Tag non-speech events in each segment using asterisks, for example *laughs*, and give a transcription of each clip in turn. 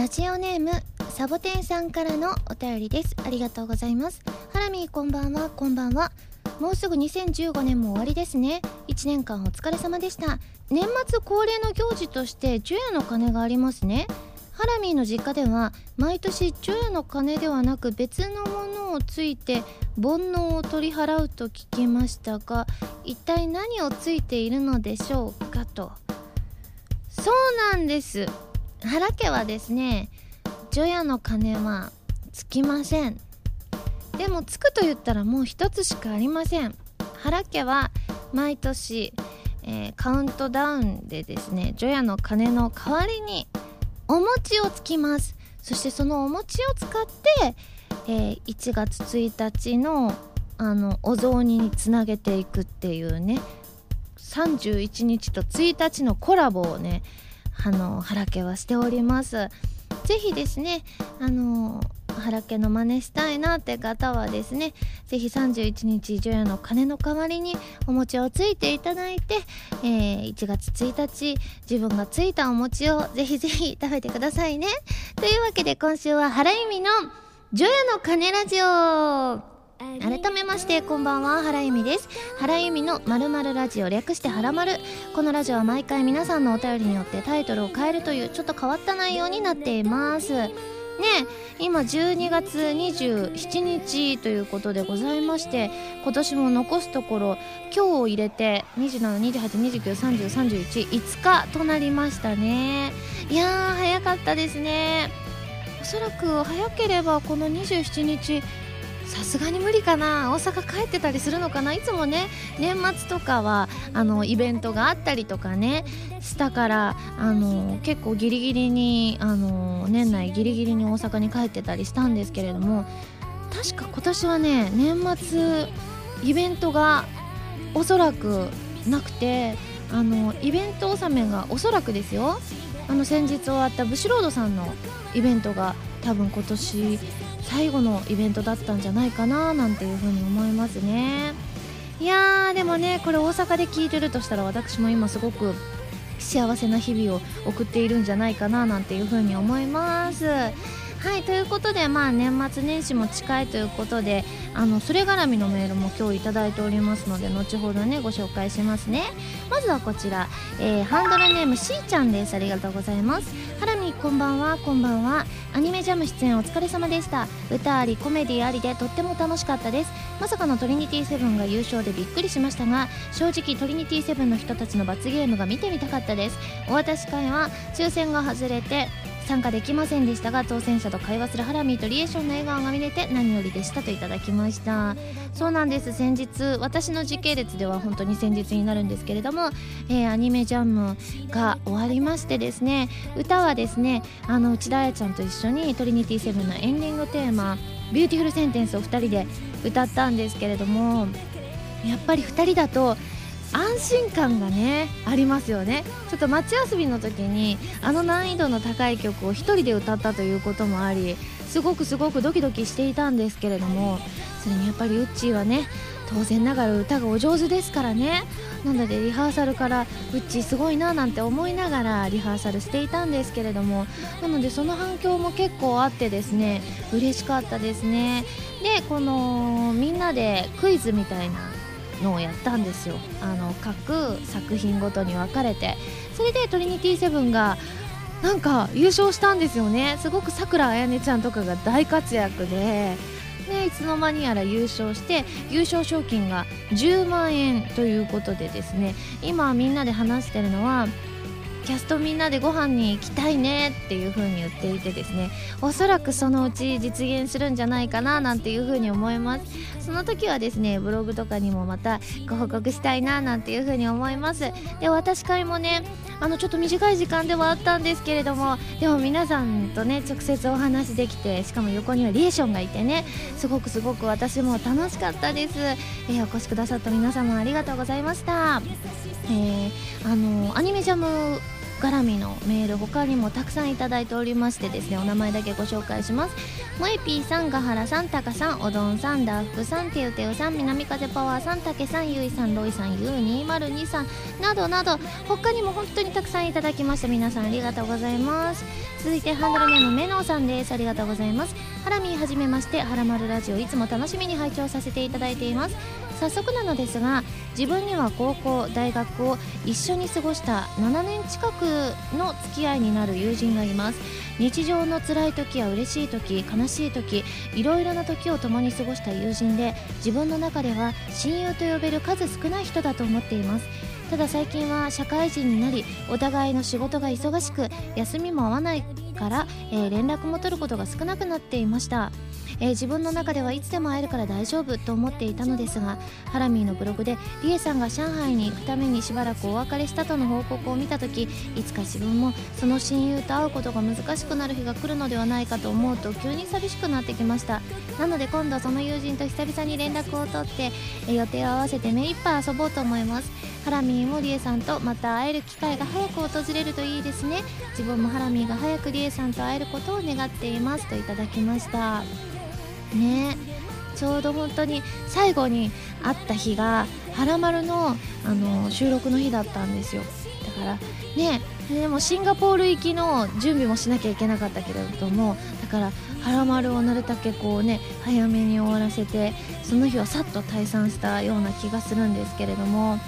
ラジオネームサボテンさんからのお便りです。ありがとうございます。ハラミーこんばんは。こんばんは。もうすぐ2015年も終わりですね。1年間お疲れ様でした。年末恒例の行事として除夜の鐘がありますね。ハラミーの実家では毎年除夜の鐘ではなく別のものをついて煩悩を取り払うと聞きましたが一体何をついているのでしょうかと。そうなんです。原家はですね除夜の鐘はつきません。でもつくと言ったらもう一つしかありません。原家は毎年、えー、カウントダウンでですね除夜の鐘の代わりにお餅をつきます。そしてそのお餅を使って、えー、1月1日のあのお雑煮につなげていくっていうね31日と1日のコラボをねあの原家はしております。ぜひですねあの原家の真似したいなって方はですね是非31日除夜の鐘の代わりにお餅をついていただいて、えー、1月1日自分がついたお餅をぜひぜひ食べてくださいね。というわけで今週は原由美の除夜の鐘ラジオ。改めましてこんばんは原由美です。原由美のまるまるラジオ略してはらまる。このラジオは毎回皆さんのお便りによってタイトルを変えるというちょっと変わった内容になっています。ね今12月27日ということでございまして今年も残すところ今日を入れて2728293031日となりましたね。いやー早かったですね。おそらく早ければこの27日さすがに無理かな？大阪帰ってたりするのかな？いつもね年末とかはあのイベントがあったりとかねしたからあの結構ギリギリにあの年内ギリギリに大阪に帰ってたりしたんですけれども確か今年はね年末イベントがおそらくなくてあのイベント納めがおそらくですよ。あの先日終わったブシロードさんのイベントが多分今年最後のイベントだったんじゃないかななんていうふうに思いますね。いやーでもねこれ大阪で聞いてるとしたら私も今すごく幸せな日々を送っているんじゃないかななんていうふうに思います。はいということでまあ年末年始も近いということであのそれ絡みのメールも今日いただいておりますので後ほどねご紹介しますね。まずはこちら、えー、ハンドルネームしーちゃんです。ありがとうございます。ハラミこんばんは。こんばんは。アニメジャム出演お疲れ様でした。歌ありコメディありでとっても楽しかったです。まさかのトリニティセブンが優勝でびっくりしましたが正直トリニティセブンの人たちの罰ゲームが見てみたかったです。お渡し会は抽選が外れて参加できませんでしたが当選者と会話するハラミーとリエーションの笑顔が見れて何よりでしたといただきました。そうなんです。先日私の時系列では本当に先日になるんですけれども、えー、アニメジャムが終わりましてですね歌はですねあの内田彩ちゃんと一緒にトリニティセブンのエンディングテーマ「ビューティフルセンテンス」を2人で歌ったんですけれどもやっぱり2人だと安心感がねありますよね。ちょっとマチアソビの時にあの難易度の高い曲を1人で歌ったということもありすごくすごくドキドキしていたんですけれどもそれにやっぱりウッチーはね当然ながら歌がお上手ですからね。なのでリハーサルからウッチーすごいななんて思いながらリハーサルしていたんですけれどもなのでその反響も結構あってですね嬉しかったですね。でこのみんなでクイズみたいなのをやったんですよ。あの各作品ごとに分かれて。それでトリニティセブンがなんか優勝したんですよね。すごくさくらあやねちゃんとかが大活躍で。でいつの間にやら優勝して優勝賞金が10万円ということでですね。今みんなで話してるのはキャストみんなでご飯に行きたいねっていう風に言っていてですねおそらくそのうち実現するんじゃないかななんていう風に思います。その時はですねブログとかにもまたご報告したいななんていう風に思います。で私会もねあのちょっと短い時間ではあったんですけれどもでも皆さんとね直接お話できてしかも横にはリエーションがいてねすごくすごく私も楽しかったです、えー、お越しくださった皆様ありがとうございました。えー、あのアニメジャム絡みのメール他にもたくさんいただいておりましてですねお名前だけご紹介します。もえぴーさん、がはらさん、たかさん、おどんさん、ダーフさん、てうてうさん、南風パワーさん、たけさん、ゆいさん、ロイさん、ゆう202さんなどなど他にも本当にたくさんいただきました。皆さんありがとうございます。続いてハンドルネームめのさんです。ありがとうございます。ハラミーはじめましてハラマルラジオいつも楽しみに拝聴させていただいています。早速なのですが自分には高校大学を一緒に過ごした7年近くの付き合いになる友人がいます。日常の辛い時や嬉しい時悲しい時いろいろな時を共に過ごした友人で自分の中では親友と呼べる数少ない人だと思っています。ただ最近は社会人になりお互いの仕事が忙しく休みも合わないから、えー、連絡も取ることが少なくなっていました。えー、自分の中ではいつでも会えるから大丈夫と思っていたのですがハラミーのブログでリエさんが上海に行くためにしばらくお別れしたとの報告を見た時いつか自分もその親友と会うことが難しくなる日が来るのではないかと思うと急に寂しくなってきました。なので今度その友人と久々に連絡を取って、え、予定を合わせて目いっぱい遊ぼうと思います。ハラミーもリエさんとまた会える機会が早く訪れるといいですね。自分もハラミーが早くリエさんと会えることを願っています。といただきました。ね。ちょうど本当に最後に会った日が「はらまるの」あの収録の日だったんですよ。だからねでもシンガポール行きの準備もしなきゃいけなかったけれどもだから「はらまる」をなるだけこうね早めに終わらせてその日はさっと退散したような気がするんですけれども。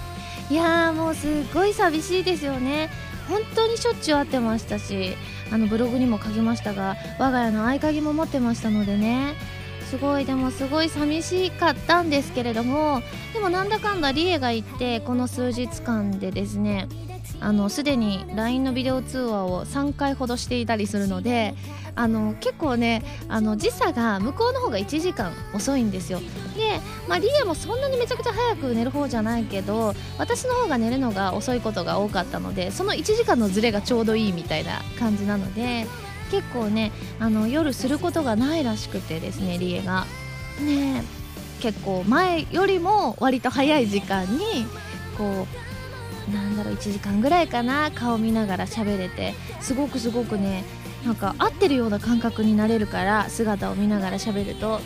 いやーもうすっごい寂しいですよね。本当にしょっちゅう会ってましたしあのブログにも書きましたが我が家の合鍵も持ってましたのでね。すごい。でもすごい寂しかったんですけれどもでもなんだかんだリエが行ってこの数日間でですねあのすでに LINE のビデオ通話を3回ほどしていたりするのであの結構ねあの時差が向こうの方が1時間遅いんですよ。で、まあ、リエもそんなにめちゃくちゃ早く寝る方じゃないけど私の方が寝るのが遅いことが多かったのでその1時間のズレがちょうどいいみたいな感じなので結構ねあの夜することがないらしくてですねリエが。ね結構前よりも割と早い時間にこうなんだろう1時間ぐらいかな顔見ながら喋れてすごくすごくねなんか合ってるような感覚になれるから姿を見ながら喋ると。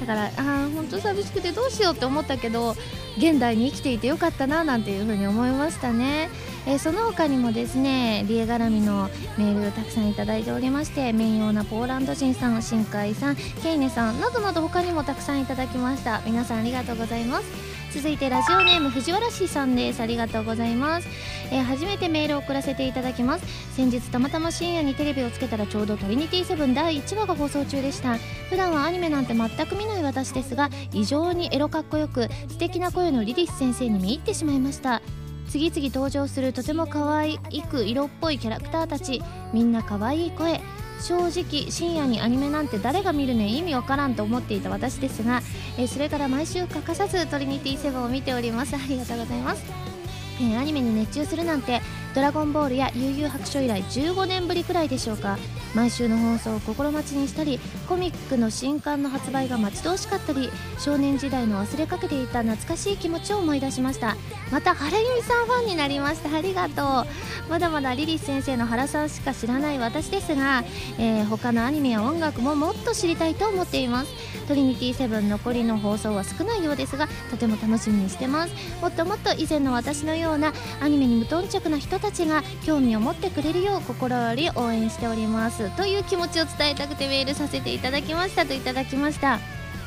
だからああ本当寂しくてどうしようって思ったけど現代に生きていてよかったななんていうふうに思いましたね、えー、その他にもですねリエ絡みのメールをたくさんいただいておりまして面用なポーランド人さん新海さんケイネさんなどなど他にもたくさんいただきました。皆さんありがとうございます。続いてラジオネーム藤原氏さんです。ありがとうございます、えー、初めてメールを送らせていただきます。先日たまたま深夜にテレビをつけたらちょうどトリニティセブン第1話が放送中でした。普段はアニメなんて全く見ない私ですが異常にエロかっこよく素敵な声のリリス先生に見入ってしまいました。次々登場するとても可愛く色っぽいキャラクターたち。みんな可愛い声。正直深夜にアニメなんて誰が見るね意味わからんと思っていた私ですが、え、それから毎週欠かさずトリニティセブンを見ております。ありがとうございます、えー、アニメに熱中するなんてドラゴンボールや悠々白書以来15年ぶりくらいでしょうか。毎週の放送を心待ちにしたりコミックの新刊の発売が待ち遠しかったり少年時代の忘れかけていた懐かしい気持ちを思い出しました。また原由美さんファンになりました。ありがとう。まだまだリリス先生の原さんしか知らない私ですが、えー、他のアニメや音楽ももっと知りたいと思っています。トリニティセブン残りの放送は少ないようですがとても楽しみにしてます。もっともっと以前の私のようなアニメに無頓着な人たちが興味を持ってくれるよう心より応援しております。という気持ちを伝えたくてメールさせていただきました。といただきました。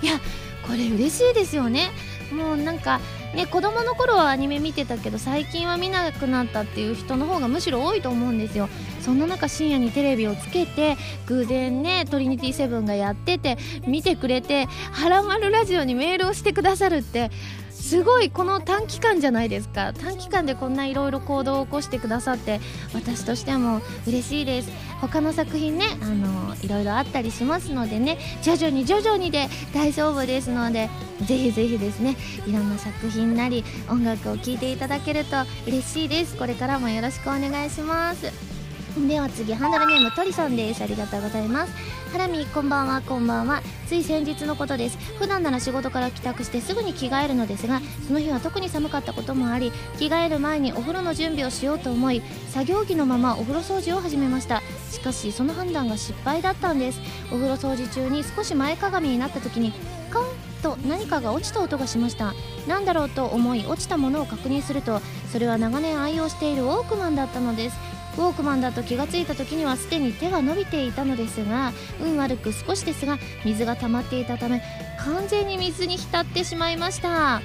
いやこれ嬉しいですよね。もうなんかね子供の頃はアニメ見てたけど最近は見なくなったっていう人の方がむしろ多いと思うんですよ。そんな中深夜にテレビをつけて偶然ねトリニティセブンがやってて見てくれて「はらまるラジオ」にメールをしてくださるってすごいこの短期間じゃないですか。短期間でこんないろいろ行動を起こしてくださって私としても嬉しいです。他の作品ねあのいろいろあったりしますのでね徐々に徐々にで大丈夫ですのでぜひぜひですねいろんな作品なり音楽を聴いていただけると嬉しいです。これからもよろしくお願いします。では次ハンドルネームトリさんです。ありがとうございます。ハラミこんばんはこんばんは。つい先日のことです。普段なら仕事から帰宅してすぐに着替えるのですがその日は特に寒かったこともあり着替える前にお風呂の準備をしようと思い作業着のままお風呂掃除を始めました。しかしその判断が失敗だったんです。お風呂掃除中に少し前かがみになった時にカンと何かが落ちた音がしました。何だろうと思い落ちたものを確認するとそれは長年愛用しているウォークマンだったのです。ウォークマンだと気がついた時にはすでに手が伸びていたのですが運悪く少しですが水が溜まっていたため完全に水に浸ってしまいました、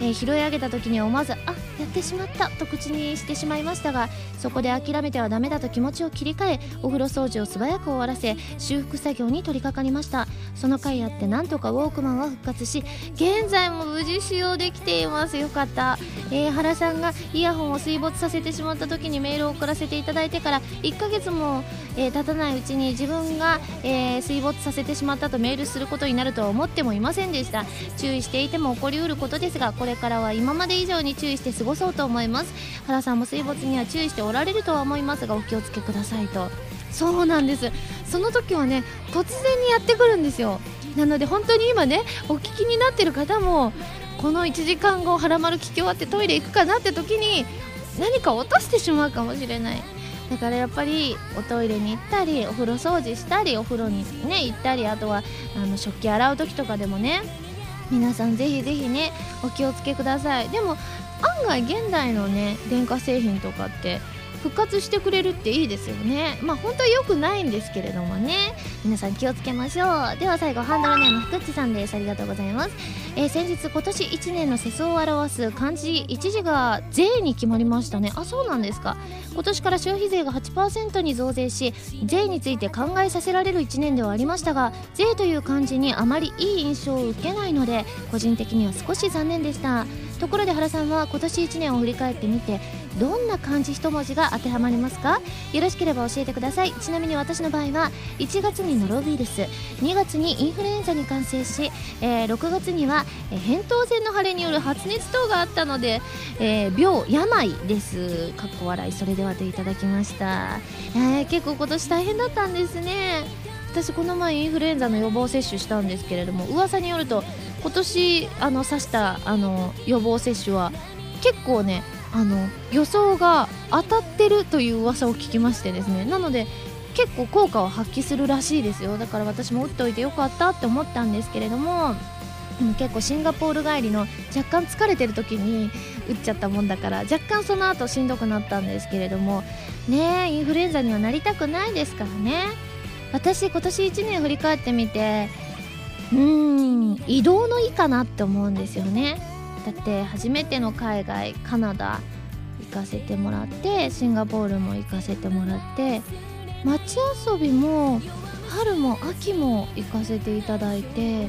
えー、拾い上げた時に思わずあやってしまったと口にしてしまいましたがそこで諦めてはダメだと気持ちを切り替えお風呂掃除を素早く終わらせ修復作業に取り掛かりました。その回あってなんとかウォークマンは復活し現在も無事使用できています。よかった、えー、原さんがイヤホンを水没させてしまった時にメールを送らせていただいてから1ヶ月も、えー、経たないうちに自分が、えー、水没させてしまったとメールすることになるとは思ってもいませんでした。注意していても起こりうることですがこれれからは今まで以上に注意して過ごそうと思います。原さんも水没には注意しておられるとは思いますがお気をつけくださいと。そうなんです。その時はね突然にやってくるんですよ。なので本当に今ねお聞きになってる方もこの1時間後はらまる聞き終わってトイレ行くかなって時に何か落としてしまうかもしれない。だからやっぱりおトイレに行ったりお風呂掃除したりお風呂にね行ったりあとはあの食器洗う時とかでもね皆さんぜひぜひねお気をつけください。でも案外現代のね電化製品とかって復活してくれるっていいですよね。まあ本当は良くないんですけれどもね。皆さん気をつけましょう。では最後ハンドルネーム福っちさんです。ありがとうございます、えー、先日今年1年の世相を表す漢字一字が税に決まりましたね。あそうなんですか。今年から消費税が8%に増税し税について考えさせられる1年ではありましたが税という漢字にあまりいい印象を受けないので個人的には少し残念でした。ところで原さんは今年1年を振り返ってみてどんな漢字一文字が当てはまりますか？よろしければ教えてください。ちなみに私の場合は1月にノロウイルス2月にインフルエンザに感染し、えー、6月には、扁桃腺の腫れによる発熱等があったので、えー、病病ですかっこ笑いそれではといただきました、えー、結構今年大変だったんですね私この前インフルエンザの予防接種したんですけれども噂によると今年あの刺したあの予防接種は結構ねあの予想が当たってるという噂を聞きましてですね。なので結構効果を発揮するらしいですよ。だから私も打っておいてよかったって思ったんですけれどもでも結構シンガポール帰りの若干疲れてる時に打っちゃったもんだから若干その後しんどくなったんですけれどもねインフルエンザにはなりたくないですからね。私今年1年振り返ってみてうーん移動のいいかなって思うんですよね。だって初めての海外カナダ行かせてもらってシンガポールも行かせてもらって街遊びも春も秋も行かせていただいて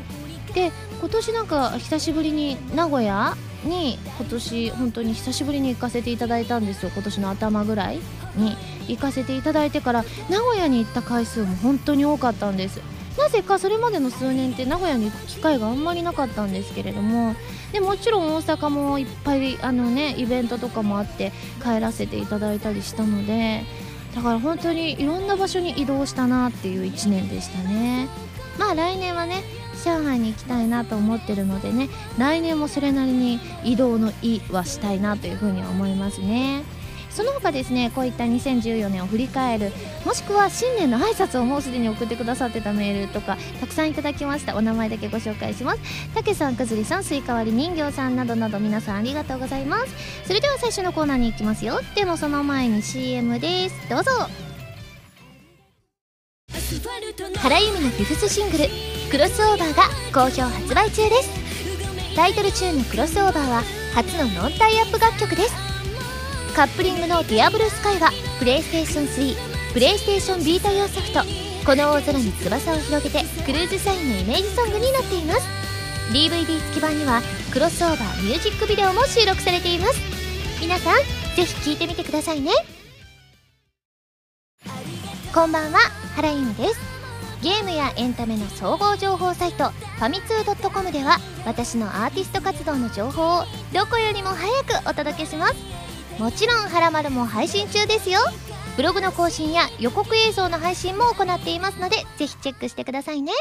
で今年なんか久しぶりに名古屋に今年本当に久しぶりに行かせていただいたんですよ。今年の頭ぐらい。に行かせていただいてから名古屋に行った回数も本当に多かったんですなぜかそれまでの数年って名古屋に行く機会があんまりなかったんですけれどもでもちろん大阪もいっぱいあのねイベントとかもあって帰らせていただいたりしたのでだから本当にいろんな場所に移動したなっていう1年でしたねまあ来年はね上海に行きたいなと思ってるのでね来年もそれなりに移動の「い」はしたいなというふうには思いますね。その他ですねこういった2014年を振り返るもしくは新年の挨拶をもうすでに送ってくださってたメールとかたくさんいただきました。お名前だけご紹介します。たけさんくずりさんスイカ割り人形さんなどなど皆さんありがとうございます。それでは最初のコーナーに行きますよ。でもその前に CM です。どうぞ。原由美のフィフスシングル「クロスオーバー」が好評発売中です。タイトルチューンの「クロスオーバー」は初のノンタイアップ楽曲です。カップリングの「ディアブルスカイはプレイステーション3プレイステーションビータ用ソフト「この大空に翼を広げて」クルーズサインのイメージソングになっています。DVD 付き版にはクロスオーバーミュージックビデオも収録されています。皆さんぜひ聴いてみてくださいね。こんばんは原由美です。ゲームやエンタメの総合情報サイトファミツー .com では私のアーティスト活動の情報をどこよりも早くお届けします。もちろん「はらまる」も配信中ですよ。ブログの更新や予告映像の配信も行っていますのでぜひチェックしてくださいね。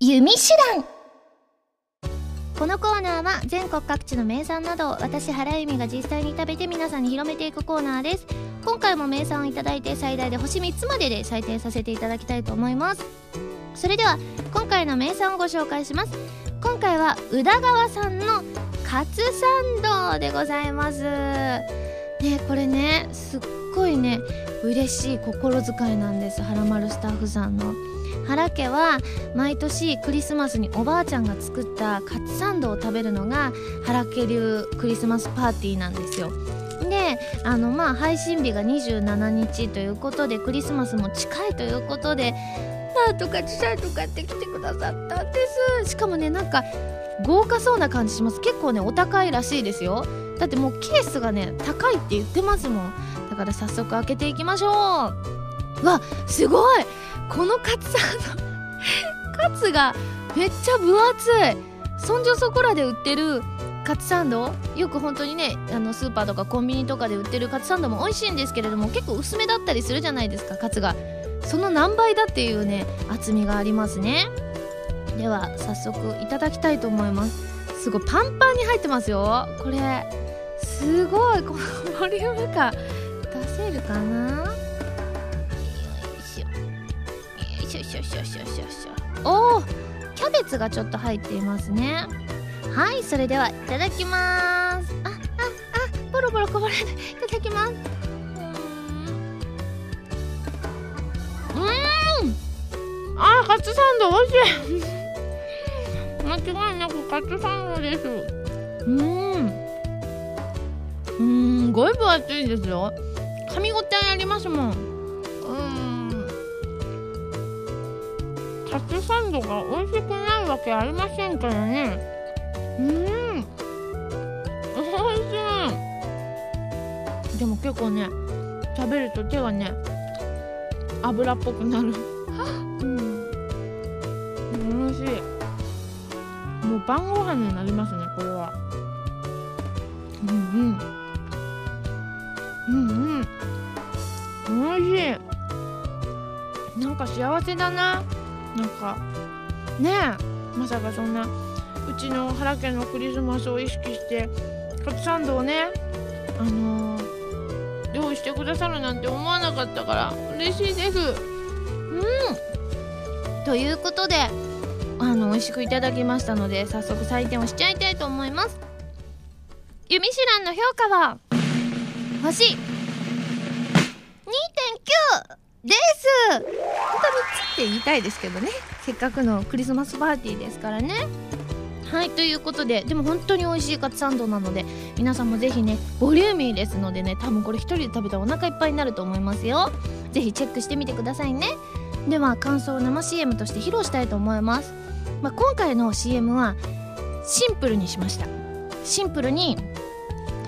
弓手段。このコーナーは全国各地の名産などを私原由美が実際に食べて皆さんに広めていくコーナーです。今回も名産をいただいて最大で星3つまでで採点させていただきたいと思います。それでは今回の名産をご紹介します。今回は宇田川さんのカツサンドでございます。ねこれねすっごいね嬉しい心遣いなんです。はらまるスタッフさんの。原家は毎年クリスマスにおばあちゃんが作ったカツサンドを食べるのが原家流クリスマスパーティーなんですよ。であのまあ配信日が27日ということでクリスマスも近いということでなんとかサンド買ってきてくださったんです。しかもねなんか豪華そうな感じします。結構ねお高いらしいですよ。だってもうケースがね高いって言ってますもん。だから早速開けていきましょう。わすごい。このカツサンドカツがめっちゃ分厚い。そんじょそこらで売ってるカツサンド。よく本当にねあのスーパーとかコンビニとかで売ってるカツサンドも美味しいんですけれども結構薄めだったりするじゃないですかカツが。その何倍だっていうね厚みがありますね。では早速いただきたいと思います。すごいパンパンに入ってますよ。これすごい。このボリューム感。出せるかな？よいしょ。よしょしょしょしょ。おおキャベツがちょっと入っていますね。はいそれではいただきます。あああボロボロこぼれるいただきます。うん。あカツサンド美味しい。間違いなくカツサンドです。うん。うんすごい分厚いですよ。噛み応えありますもん。カツサンドが美味しくないわけありませんからね。うん。美味しい。でも結構ね食べると手がね油っぽくなる。うん。美味しい。もう晩ご飯になりますねこれは。うんうん。うんうん。美味しい。なんか幸せだな。なんか。ねえ。まさかそんなうちの原家のクリスマスを意識してカツサンドをねあのー、してくださるなんて思わなかったから嬉しいです。うん。ということであの美味しくいただきましたので早速採点をしちゃいたいと思います。ユミシュランの評価は星2.9です。本当は3つって言いたいですけどね。せっかくのクリスマスパーティーですからね。はいということででも本当に美味しいカツサンドなので皆さんもぜひねボリューミーですのでね多分これ1人で食べたらお腹いっぱいになると思いますよ。ぜひチェックしてみてくださいね。では感想を生 CM として披露したいと思います、まあ、今回の CM はシンプルにしました。シンプルに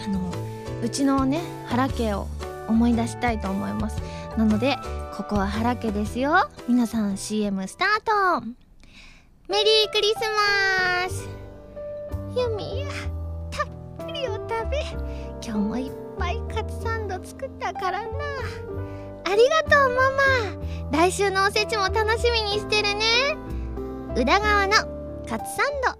あのうちのね原家を思い出したいと思います。なのでここは原家ですよ。皆さん CM スタート。メリークリスマス。ユミべ今日もいっぱいカツサンド作ったからな。ありがとうママ。来週のおせちも楽しみにしてるね。宇田川のカツサンド。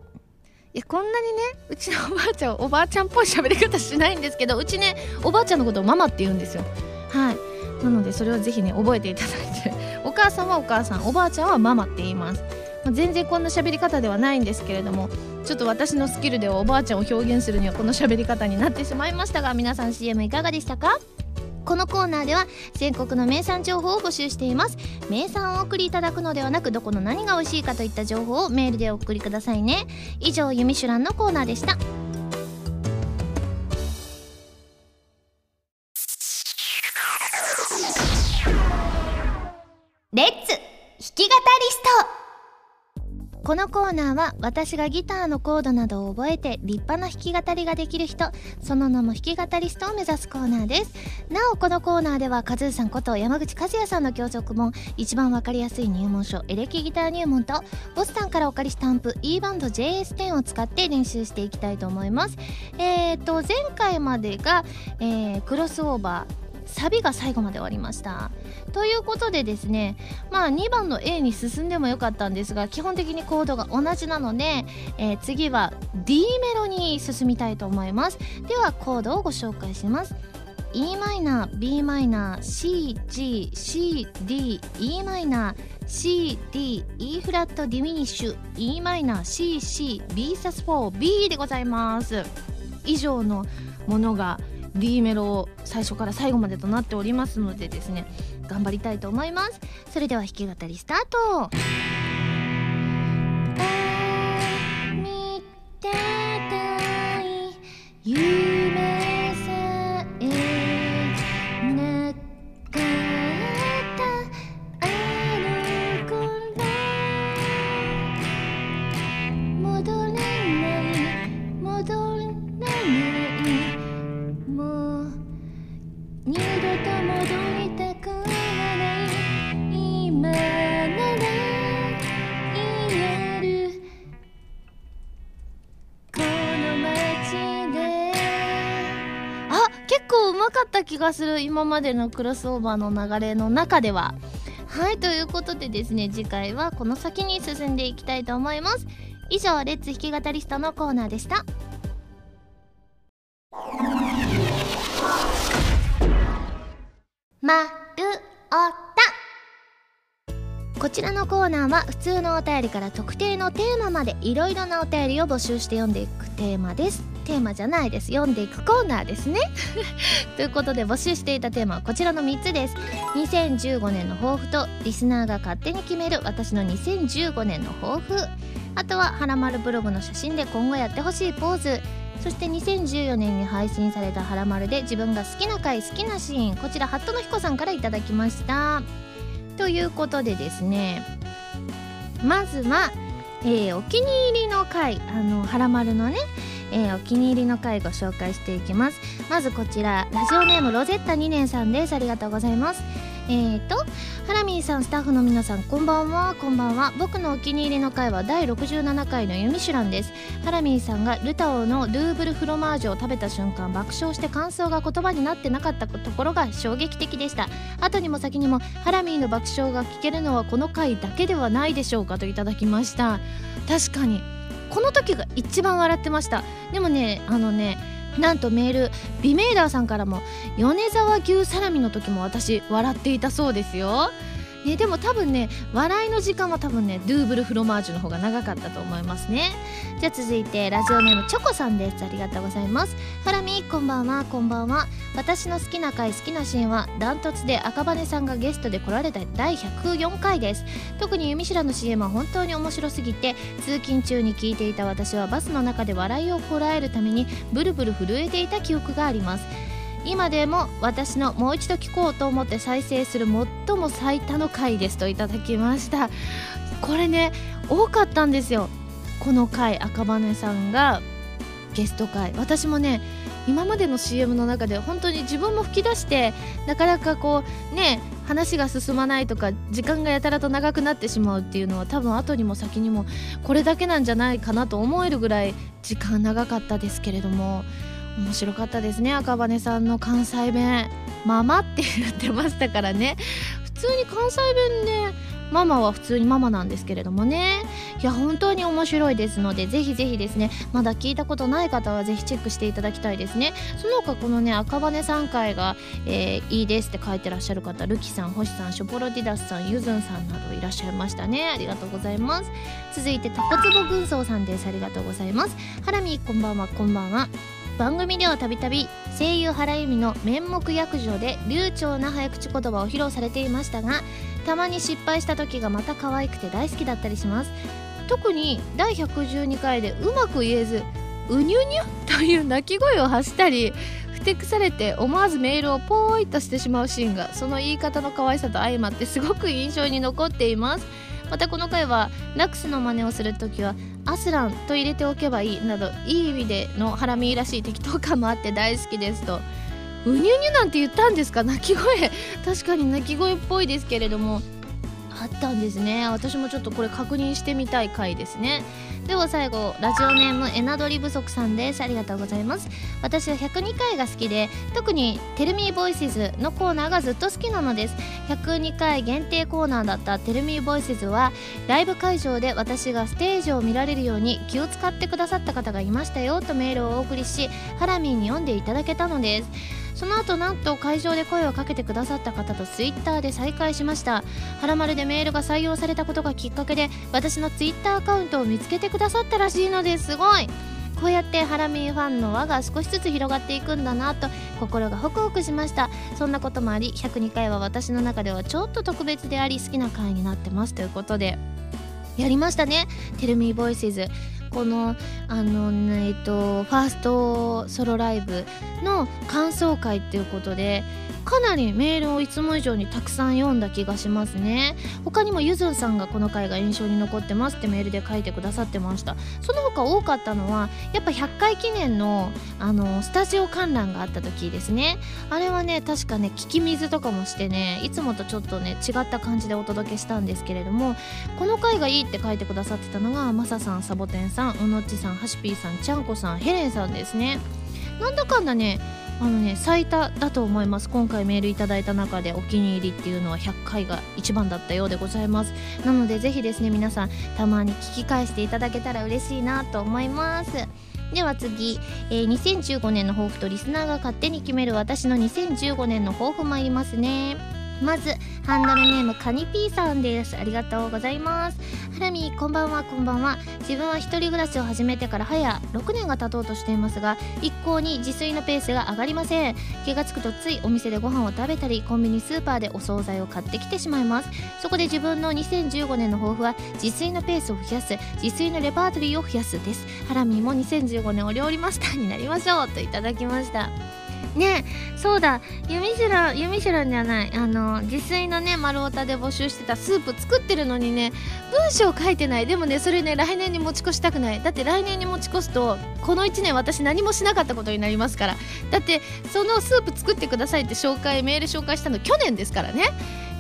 いやこんなにねうちのおばあちゃんおばあちゃんっぽい喋り方しないんですけどうちねおばあちゃんのことをママって言うんですよ。はい。なのでそれをぜひね覚えていただいて。お母さんはお母さんおばあちゃんはママって言います、まあ、全然こんな喋り方ではないんですけれどもちょっと私のスキルではおばあちゃんを表現するにはこの喋り方になってしまいましたが皆さん CM いかがでしたか？このコーナーでは全国の名産情報を募集しています。名産をお送りいただくのではなくどこの何が美味しいかといった情報をメールでお送りくださいね。以上「ゆみしゅらん」のコーナーでした。コーナーは私がギターのコードなどを覚えて立派な弾き語りができる人その名も弾き語りストを目指すコーナーです。なおこのコーナーではカズーさんこと山口和也さんの教則本一番わかりやすい入門書エレキギター入門とボスさんからお借りしたアンプ E バンド JS10 を使って練習していきたいと思います。えーと前回までが、えー、クロスオーバーサビが最後まで終わりました。ということでですねまあ2番の A に進んでもよかったんですが基本的にコードが同じなので、えー、次は D メロに進みたいと思います。ではコードをご紹介します。E マイナー b マイナー c g c d e マイナー c d e フラットディミニッシュ e マイナー c c b サス4 b でございます。以上のものが D メロ最初から最後までとなっておりますのでですね頑張りたいと思います。それでは弾き語りスタート見てたいがする今までのクロスオーバーの流れの中でははいということでですね次回はこの先に進んでいきたいと思います。以上レッツ弾き語りストのコーナーでした。まるおた。こちらのコーナーは普通のお便りから特定のテーマまでいろいろなお便りを募集して読んでいくテーマです。テーマじゃないです。読んでいくコーナーですね。*laughs* ということで募集していたテーマはこちらの3つです。2015年の抱負とリスナーが勝手に決める私の2015年の抱負。あとは「はらまるブログ」の写真で今後やってほしいポーズ。そして2014年に配信された「はらまる」で自分が好きな回好きなシーン。こちらハットの彦さんから頂きました。ということでですねまずは、えーお気に入りの回。あのはらまるのねえーお気に入りの回ご紹介していきます。まずこちらラジオネームロゼッタ2年さんです。ありがとうございます。えーとハラミーさんスタッフの皆さんこんばんは。こんばんは。僕のお気に入りの回は第67回のユミシュランです。ハラミーさんがルタオのルーブルフロマージュを食べた瞬間爆笑して感想が言葉になってなかったところが衝撃的でした。後にも先にもハラミーの爆笑が聞けるのはこの回だけではないでしょうかといただきました。確かに。この時が一番笑ってました。でもねあのねなんとメールビメイダーさんからも米沢牛サラミの時も私笑っていたそうですよ。ね、でも多分ね笑いの時間は多分ねドゥーブルフロマージュの方が長かったと思いますね。じゃあ続いてラジオネームチョコさんです。ありがとうございます。ハラミこんばんは。こんばんは。私の好きな回好きなシーンはダントツで赤羽さんがゲストで来られた第104回です。特にユミシュランの CM は本当に面白すぎて通勤中に聞いていた私はバスの中で笑いをこらえるためにブルブル震えていた記憶があります。今でも私のもう一度聞こうと思って再生する最も最多の回ですといただきました。これね多かったんですよ。この回赤羽さんがゲスト回。私もね今までの CM の中で本当に自分も吹き出してなかなかこうね話が進まないとか時間がやたらと長くなってしまうっていうのは多分後にも先にもこれだけなんじゃないかなと思えるぐらい時間長かったですけれども。面白かったですね。赤羽さんの関西弁「ママ」って言ってましたからね。普通に関西弁ねママは普通にママなんですけれどもね。いや本当に面白いですのでぜひぜひですね。まだ聞いたことない方はぜひチェックしていただきたいですね。その他このね赤羽さん回が、えーいいですって書いてらっしゃる方ルキさん星さんショポロディダスさんゆずんさんなどいらっしゃいましたね。ありがとうございます。続いてタコツボ軍曹さんです。ありがとうございます。ハラミこんばんは。こんばんは。番組ではたびたび声優原由美の面目躍上で流暢な早口言葉を披露されていましたがたまに失敗した時がまた可愛くて大好きだったりします。特に第112回でうまく言えずうにゅにゅという鳴き声を発したりふてくされて思わずメールをポーイとしてしまうシーンがその言い方の可愛さと相まってすごく印象に残っています。またこの回はラクスの真似をするときはアスランと入れておけばいいなどいい意味でのハラミーらしい適当感もあって大好きですと。うにゅうにゅなんて言ったんですか？鳴き声確かに鳴き声っぽいですけれどもあったんですね。私もちょっとこれ確認してみたい回ですね。では最後ラジオネームエナドリ不足さんです。ありがとうございます。私は102回が好きで特にテルミーボイスズのコーナーがずっと好きなのです。102回限定コーナーだったテルミーボイスズはライブ会場で私がステージを見られるように気を使ってくださった方がいましたよとメールをお送りしハラミーに読んでいただけたのです。その後なんと会場で声をかけてくださった方とツイッターで再会しました。はらまるでメールが採用されたことがきっかけで私のツイッターアカウントを見つけてくださったらしいのです。ごい。こうやってハラミーファンの輪が少しずつ広がっていくんだなと心がホクホクしました。そんなこともあり102回は私の中ではちょっと特別であり好きな回になってますということでやりましたね「テルミーボイスズこのあの、えっと、ファーストソロライブの感想会っていうことでかなりメールをいつも以上にたくさん読んだ気がしますね。他にもゆずんさんがこの回が印象に残ってますってメールで書いてくださってました。その他多かったのはやっぱ100回記念のあのスタジオ観覧があった時ですね。あれはね確かね聞き水とかもしてねいつもとちょっとね違った感じでお届けしたんですけれどもこの回がいいって書いてくださってたのがマサさんサボテンさんおのっちさんはしぴーさんちゃんこさんヘレンさんですね。なんだかんだねあのね最多だと思います。今回メールいただいた中でお気に入りっていうのは100回が一番だったようでございます。なのでぜひですね皆さんたまに聞き返していただけたら嬉しいなと思います。では次、えー、2015年の抱負とリスナーが勝手に決める私の2015年の抱負参りますね。まずハンドルネームカニピーさんです。ありがとうございます。ハラミこんばんはこんばんは。自分は一人暮らしを始めてから早6年が経とうとしていますが一向に自炊のペースが上がりません。気がつくとついお店でご飯を食べたりコンビニスーパーでお惣菜を買ってきてしまいます。そこで自分の2015年の抱負は自炊のペースを増やす自炊のレパートリーを増やすです。ハラミも2015年お料理マスターになりましょうといただきました。ねそうだ。ユミシュランユミシュランじゃない。あの自炊のね丸太で募集してたスープ作ってるのにね文章書いてない。でもねそれね来年に持ち越したくない。だって来年に持ち越すとこの1年私何もしなかったことになりますから。だってそのスープ作ってくださいって紹介メール紹介したの去年ですからね。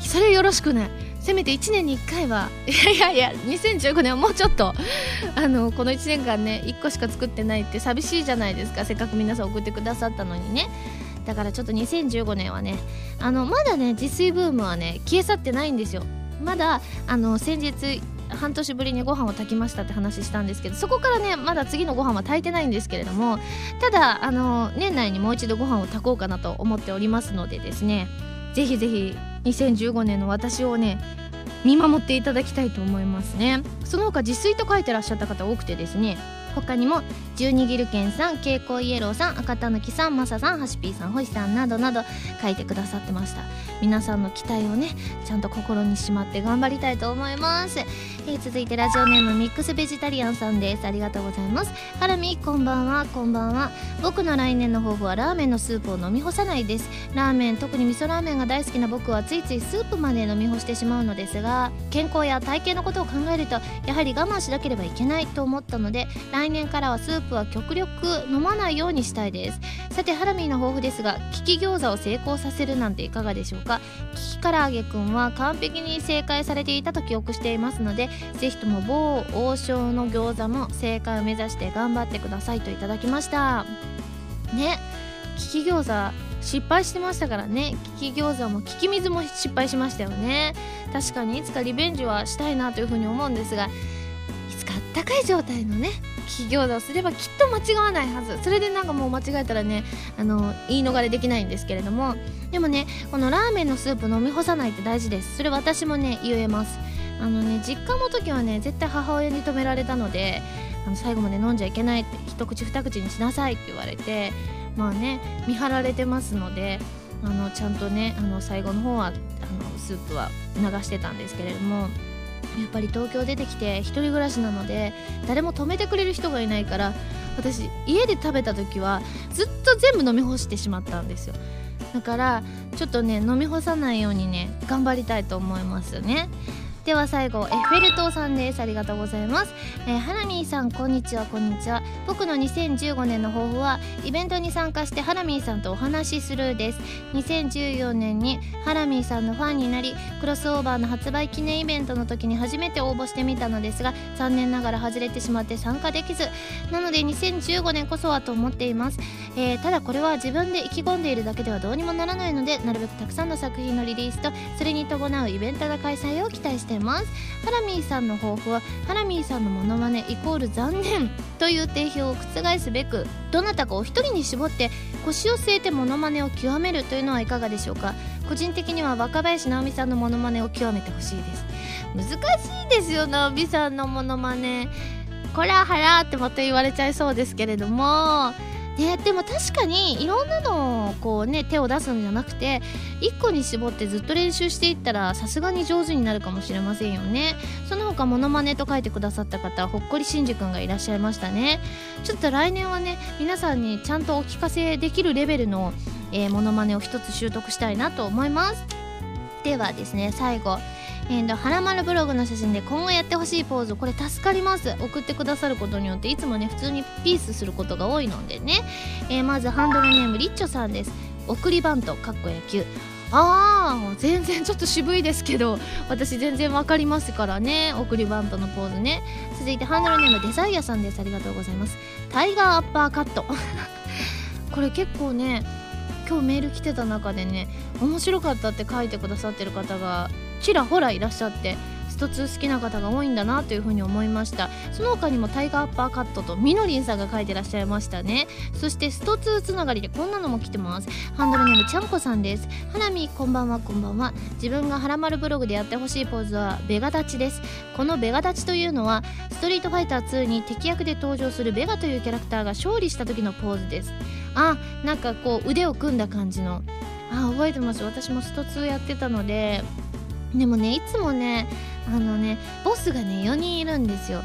それよろしくない。せめて1年に1回は *laughs* いやいやいや2015年はもうちょっとあのこの1年間ね1個しか作ってないって寂しいじゃないですか。せっかく皆さん送ってくださったのにね。だからちょっと2015年はねあのまだね自炊ブームはね消え去ってないんですよ。まだあの先日半年ぶりにご飯を炊きましたって話したんですけどそこからねまだ次のご飯は炊いてないんですけれどもただあの年内にもう一度ご飯を炊こうかなと思っておりますのでですねぜひぜひ2015年の私をね見守っていただきたいと思いますね。その他自炊と書いてらっしゃった方多くてですね他にも十二ギルケンさん蛍光イエローさん赤たぬきさんマサさんハシピーさん星さんなどなど書いてくださってました皆さんの期待をねちゃんと心にしまって頑張りたいと思います、*laughs* えー、続いてラジオネームミックスベジタリアンさんです。ありがとうございます。ハラミこんばんはこんばんは僕の来年の抱負はラーメンのスープを飲み干さないです。ラーメン特に味噌ラーメンが大好きな僕はついついスープまで飲み干してしまうのですが健康や体型のことを考えるとやはり我慢しなければいけないと思ったので来年からはスープは極力飲まないようにしたいです。さてハラミーの抱負ですが利き餃子を成功させるなんていかがでしょうか？利き唐揚げくんは完璧に正解されていたと記憶していますのでぜひとも某王将の餃子も正解を目指して頑張ってくださいといただきました。ね利き餃子失敗してましたからね。利き餃子も利き水も失敗しましたよね。確かにいつかリベンジはしたいなというふうに思うんですがいつかあったかい状態のねき餃子をすればきっと間違わないはず。それでなんかもう間違えたらねあの言い逃れできないんですけれども。でもねこのラーメンのスープ飲み干さないって大事です。それ私もね言えます。あのね実家の時はね絶対母親に止められたのであの最後まで飲んじゃいけないって一口二口にしなさいって言われてまあね見張られてますのであのちゃんとねあの最後の方はあのスープは流してたんですけれども。やっぱり東京出てきて1人暮らしなので誰も止めてくれる人がいないから私家で食べた時はずっと全部飲み干してしまったんですよ。だからちょっとね飲み干さないようにね頑張りたいと思いますよね。では最後エッフェル塔さんです。ありがとうございます、えー、ハラミーさんこんにちはこんにちは。僕の2015年の抱負はイベントに参加してハラミーさんとお話しするです。2014年にハラミーさんのファンになりクロスオーバーの発売記念イベントの時に初めて応募してみたのですが残念ながら外れてしまって参加できず。なので2015年こそはと思っています、えー、ただこれは自分で意気込んでいるだけではどうにもならないのでなるべくたくさんの作品のリリースとそれに伴うイベントの開催を期待してしてます。ハラミーさんの抱負はハラミーさんのモノマネイコール残念という定評を覆すべくどなたかお一人に絞って腰を据えてモノマネを極めるというのはいかがでしょうか？個人的には若林直美さんのモノマネを極めてほしいです。難しいですよ直美さんのモノマネ。これは腹ってまた言われちゃいそうですけれどもね、でも確かにいろんなのをこうね手を出すんじゃなくて1個に絞ってずっと練習していったらさすがに上手になるかもしれませんよね。その他モノマネと書いてくださった方ほっこりしんじ君がいらっしゃいましたね。ちょっと来年はね皆さんにちゃんとお聞かせできるレベルの、えー、モノマネを一つ習得したいなと思います。ではですね最後えーと、はらまるブログの写真で今後やってほしいポーズこれ助かります。送ってくださることによっていつもね普通にピースすることが多いのでね、えー、まずハンドルネームリッチョさんです。送りバントかっこ野球。あー全然ちょっと渋いですけど私全然わかりますからね。送りバントのポーズね。続いてハンドルネームデザイアさんです。ありがとうございます。タイガーアッパーカット。*laughs* これ結構ね今日メール来てた中でね面白かったって書いてくださってる方がちらほらいらっしゃってスト2好きな方が多いんだなというふうに思いました。その他にもタイガーアッパーカットとみのりんさんが書いてらっしゃいましたね。そしてスト2つながりでこんなのも来てます。ハンドルネームちゃんこさんです。花見こんばんはこんばんは。自分がはらまるブログでやってほしいポーズはベガ立ちです。このベガ立ちというのはストリートファイター2に敵役で登場するベガというキャラクターが勝利した時のポーズです。あなんかこう腕を組んだ感じの。あ覚えてます。私もスト2やってたのででもねいつもねあのねボスがね4人いるんですよ。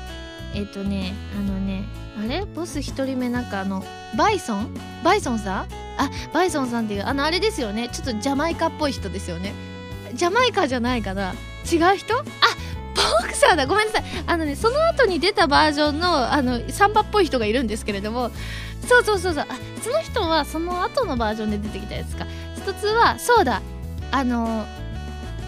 えっ、ー、とねあのねあれ？ボス1人目なんかあのバイソン？バイソンさん？あバイソンさんっていうあのあれですよね。ちょっとジャマイカっぽい人ですよね。ジャマイカじゃないかな。違う人？あボクサーだ。ごめんなさい。あのねその後に出たバージョンのあのサンバっぽい人がいるんですけれども。そうそうそうそう。あその人はその後のバージョンで出てきたやつか。一つはそうだ。あの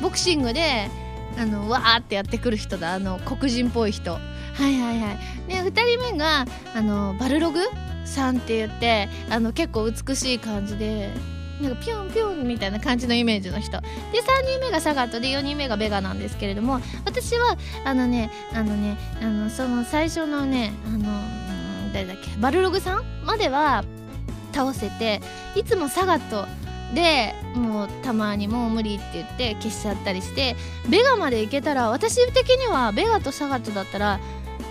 ボクシングであのわーってやってくる人だ。あの黒人っぽい人。はいはいはい。で2人目があのバルログさんって言ってあの結構美しい感じでなんかピョンピョンみたいな感じのイメージの人。で3人目がサガットで4人目がベガなんですけれども私はあのねあのねあのその最初のねあの誰だっけバルログさんまでは倒せていつもサガットでもうたまにもう無理って言って消しちゃったりしてベガまで行けたら私的にはベガとサガットだったら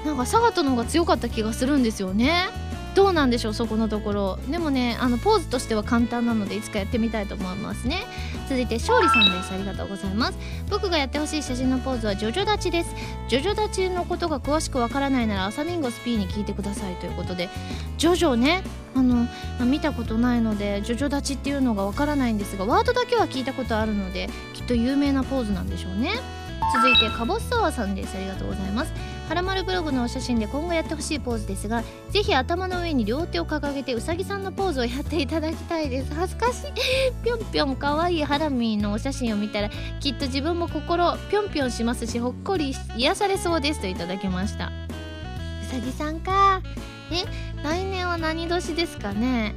なんかサガトの方が強かった気がするんですよね。どうなんでしょうそこのところ。でもねあのポーズとしては簡単なのでいつかやってみたいと思いますね。続いて勝利さんです。ありがとうございます。僕がやってほしい写真のポーズはジョジョ立ちです。ジョジョ立ちのことが詳しくわからないならアサミンゴス P に聞いてくださいということで。ジョジョねあの見たことないのでジョジョ立ちっていうのがわからないんですがワードだけは聞いたことあるのできっと有名なポーズなんでしょうね。続いてカボスサワーさんです。ありがとうございます。はらまるブログのお写真で今後やってほしいポーズですがぜひ頭の上に両手を掲げてうさぎさんのポーズをやっていただきたいです。恥ずかしい。*laughs* ぴょんぴょん。かわいいハラミーのお写真を見たらきっと自分も心ぴょんぴょんしますしほっこり癒されそうですといただきました。うさぎさんか。え来年は何年ですかね。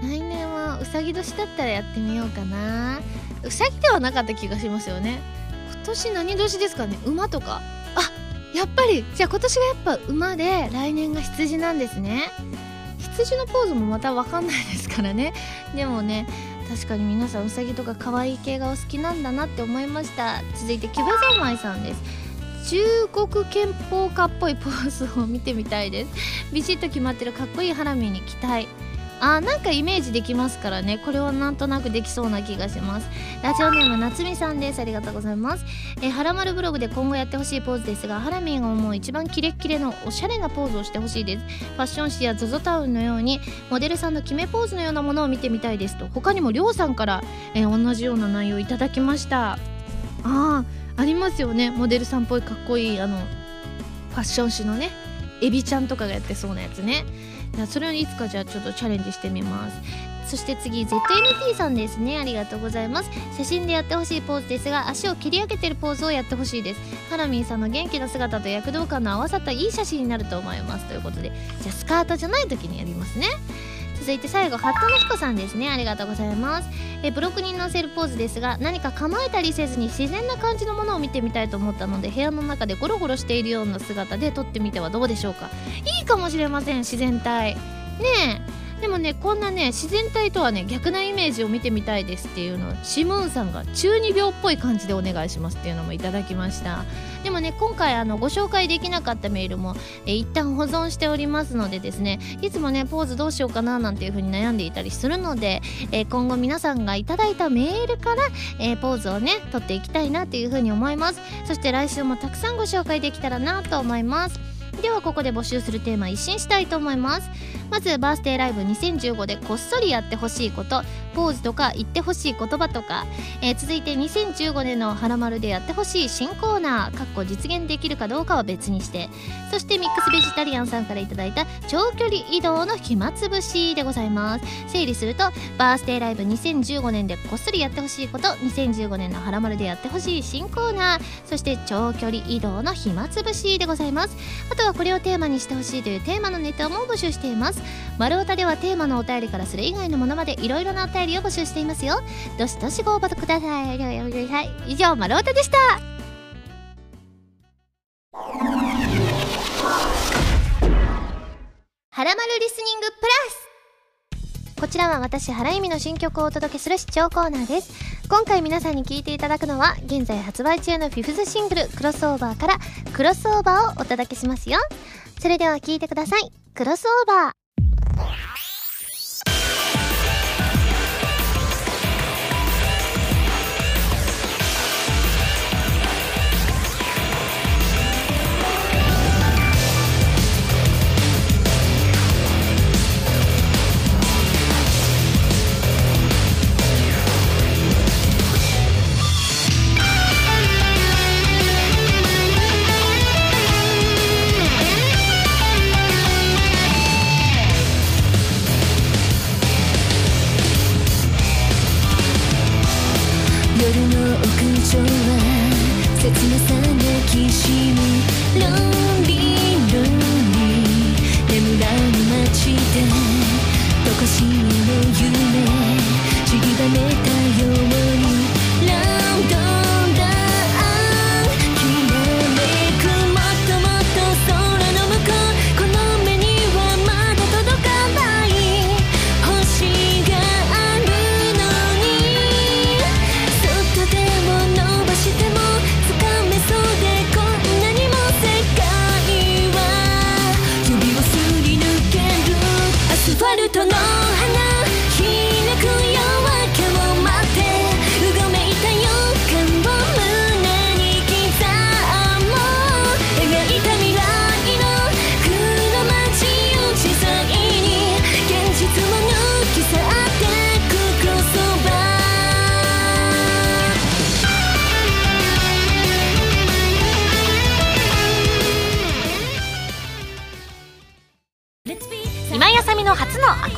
来年はうさぎ年だったらやってみようかな。うさぎではなかった気がしますよね。今年何年ですかね。馬とか。あやっぱりじゃあ今年がやっぱ馬で来年が羊なんですね。羊のポーズもまた分かんないですからね。でもね確かに皆さんうさぎとか可愛い系がお好きなんだなって思いました。続いてキュベザマイさんです。中国憲法家っぽいポーズを見てみたいです。ビシッと決まってるかっこいいハラミに期待。あなんかイメージできますからね。これはなんとなくできそうな気がします。ラジオネームなつみさんです。ありがとうございます。えはらまるブログで今後やってほしいポーズですがハラミーが思う一番キレッキレのおしゃれなポーズをしてほしいです。ファッション誌や ZOZO タウンのようにモデルさんの決めポーズのようなものを見てみたいですと他にもりょうさんから、え同じような内容いただきました。あありますよね。モデルさんっぽいかっこいいあのファッション誌のねエビちゃんとかがやってそうなやつね。それをいつかじゃあちょっとチャレンジしてみます。そして次 ZNT さんですね。ありがとうございます。写真でやってほしいポーズですが足を切り上げてるポーズをやってほしいです。ハラミーさんの元気な姿と躍動感の合わさったいい写真になると思います。ということでじゃあスカートじゃない時にやりますね。続いて最後ハットの彦さんですね。ありがとうございます。えブログに載せるポーズですが何か構えたりせずに自然な感じのものを見てみたいと思ったので部屋の中でゴロゴロしているような姿で撮ってみてはどうでしょうか。いいかもしれません自然体。ねえ。でもねこんなね自然体とはね逆なイメージを見てみたいですっていうのをシムーンさんが中二病っぽい感じでお願いしますっていうのもいただきました。でもね今回あのご紹介できなかったメールもえ一旦保存しておりますのでですねいつもねポーズどうしようかななんていう風に悩んでいたりするので、え今後皆さんがいただいたメールから、えポーズをね取っていきたいなっていう風に思います。そして来週もたくさんご紹介できたらなと思います。ではここで募集するテーマ一新したいと思います。まずバースデーライブ2015でこっそりやってほしいことポーズとか言ってほしい言葉とか、えー、続いて2015年の「はらまる」でやってほしい新コーナーかっこ実現できるかどうかは別にして。そしてミックスベジタリアンさんから頂いた長距離移動の暇つぶしでございます。整理するとバースデーライブ2015年でこっそりやってほしいこと2015年の「はらまる」でやってほしい新コーナーそして長距離移動の暇つぶしでございます。あとはこれをテーマにしてほしいというテーマのネタも募集しています。丸太ではテーマのお便りからそれ以外のものまでいろいろなお便りを募集していますよ。どしどしご応募ください。以上丸太でした。はらまるリスニングプラス。こちらは私原由美の新曲をお届けする視聴コーナーです。今回皆さんに聴いていただくのは現在発売中のフィフスシングル「クロスオーバー」から「クロスオーバー」をお届けしますよ。それでは聴いてください。クロスオーバー。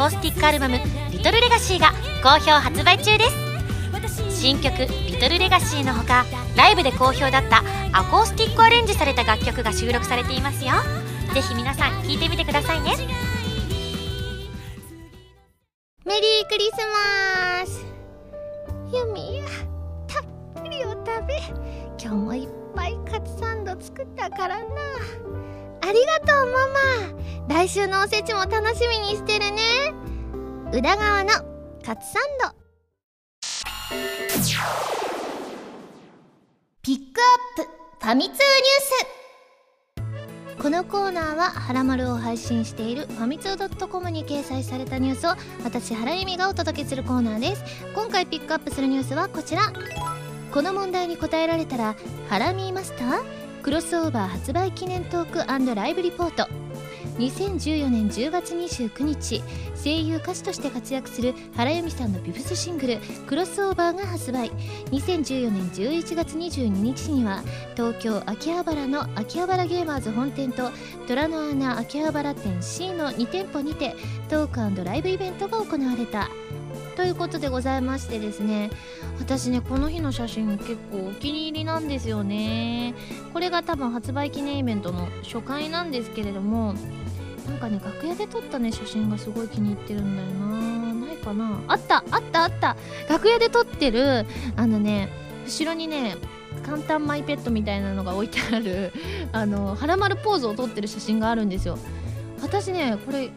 アルバム「リトルレガシーが好評発売中です。新曲「リトルレガシーのほかライブで好評だったアコースティックアレンジされた楽曲が収録されていますよ。ぜひ皆さん聴いてみてくださいね。メリークリスマス。ユミたっぷりお食べ。今日もいっぱいカツサンド作ったからな。ありがとうママ。来週のおせちも楽しみにしてるね。宇田川のカツサンド。ピックアップファミ通ニュース。このコーナーは「はらまる」を配信しているファミツー .com に掲載されたニュースを私原由美がお届けするコーナーです。今回ピックアップするニュースはこちら。この問題に答えられたらハラミーマスタークロスオーバー発売記念トークライブリポート。2014年10月29日声優歌手として活躍する原由美さんのビブスシングル「クロスオーバー」が発売。2014年11月22日には東京秋葉原の秋葉原ゲーマーズ本店と虎の穴秋葉原店 C の2店舗にてトークライブイベントが行われた。ということでございましてですね私ねこの日の写真結構お気に入りなんですよね。これが多分発売記念イベントの初回なんですけれどもなんかね楽屋で撮ったね写真がすごい気に入ってるんだよな。ないかな。あったあったあった。楽屋で撮ってるあのね後ろにね簡単マイペットみたいなのが置いてあるあのはらまるポーズを撮ってる写真があるんですよ。私ねこれ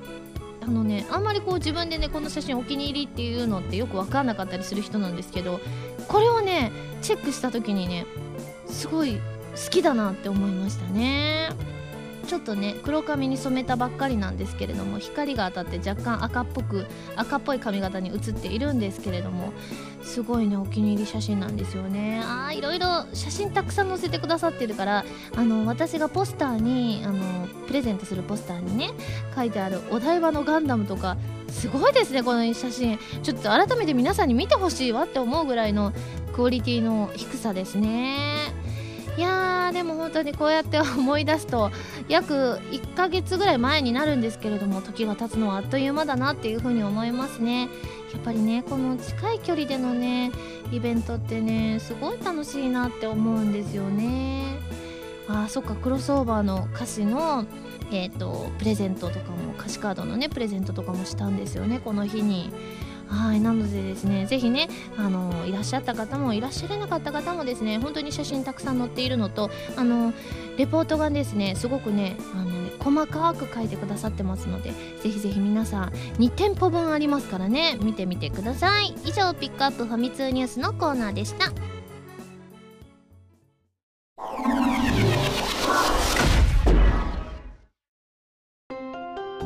あのねあんまりこう自分でねこの写真お気に入りっていうのってよく分かんなかったりする人なんですけどこれをねチェックした時にねすごい好きだなって思いましたね。ちょっとね黒髪に染めたばっかりなんですけれども光が当たって若干赤っぽく赤っぽい髪型に映っているんですけれどもすごいねお気に入り写真なんですよね。あーいろいろ写真たくさん載せてくださってるからあの私がポスターにあのプレゼントするポスターにね書いてあるお台場のガンダムとかすごいですねこの写真。ちょっと改めて皆さんに見てほしいわって思うぐらいのクオリティの低さですね。いやーでも本当にこうやって思い出すと約1ヶ月ぐらい前になるんですけれども時が経つのはあっという間だなっていうふうに思いますね。やっぱりねこの近い距離でのねイベントってねすごい楽しいなって思うんですよね。あーそっかクロスオーバーの歌詞のえーとプレゼントとかも歌詞カードのねプレゼントとかもしたんですよねこの日に。はいなのでですねぜひねあのいらっしゃった方もいらっしゃらなかった方もですね本当に写真たくさん載っているのとあのレポートがですねすごくねあのね細かく書いてくださってますのでぜひぜひ皆さん2店舗分ありますからね見てみてください。以上ピックアップファミ通ニュースのコーナーでした。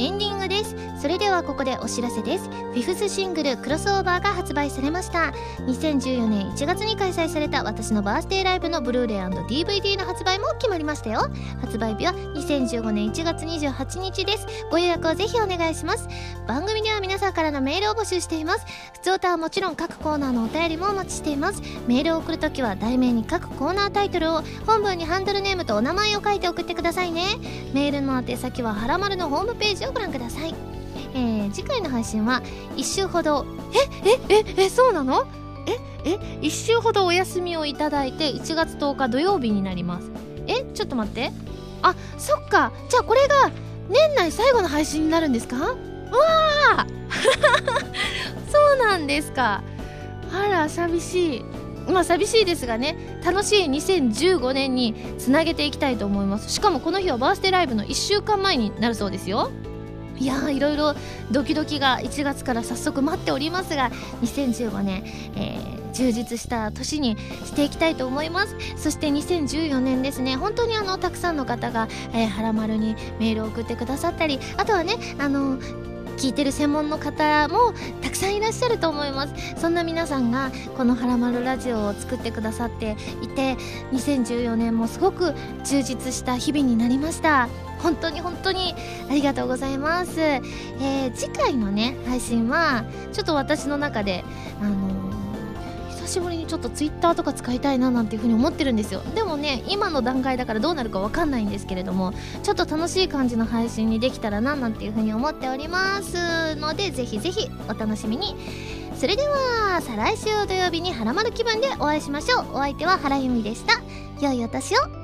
エンディングです。それではここでお知らせです。フィフスシングル「クロスオーバー」が発売されました。2014年1月に開催された私のバースデーライブのブルーレイ &DVD の発売も決まりましたよ。発売日は2015年1月28日です。ご予約をぜひお願いします。番組では皆さんからのメールを募集しています。普通歌はもちろん各コーナーのお便りもお待ちしています。メールを送るときは題名に各コーナータイトルを本文にハンドルネームとお名前を書いて送ってくださいね。メールの宛先ははらまるのホームページをご覧ください。えー、次回の配信は1週ほどええええそうなの？ええ1週ほどお休みをいただいて1月10日土曜日になります。えちょっと待って。あそっか。じゃあこれが年内最後の配信になるんですか？わあ *laughs* そうなんですか。あら寂しい。まあ寂しいですがね楽しい2015年につなげていきたいと思います。しかもこの日はバースデーライブの1週間前になるそうですよいやーいろいろドキドキが1月から早速待っておりますが2015年、えー充実した年にしていきたいと思います。そして2014年ですね。本当にあのたくさんの方が、えー、はらまるにメールを送ってくださったりあとはねあの聞いてる専門の方もたくさんいらっしゃると思います。そんな皆さんがこの「はらまるラジオ」を作ってくださっていて2014年もすごく充実した日々になりました。本当に本当にありがとうございます、えー、次回のね配信はちょっと私の中であのーしぶりにちょっとツイッターとか使いたいななんていうふうに思ってるんですよ。でもね今の段階だからどうなるか分かんないんですけれどもちょっと楽しい感じの配信にできたらななんていうふうに思っておりますのでぜひぜひお楽しみに。それでは再来週土曜日にハラマル気分でお会いしましょう。お相手は原由美でした。良いお年を。